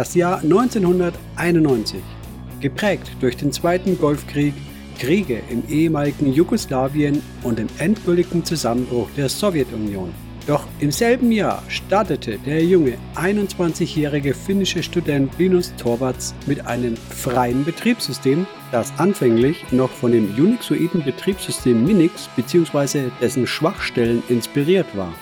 Das Jahr 1991, geprägt durch den Zweiten Golfkrieg, Kriege im ehemaligen Jugoslawien und den endgültigen Zusammenbruch der Sowjetunion. Doch im selben Jahr startete der junge 21-jährige finnische Student Linus Torvalds mit einem freien Betriebssystem, das anfänglich noch von dem Unixoiden Betriebssystem Minix bzw. dessen Schwachstellen inspiriert war.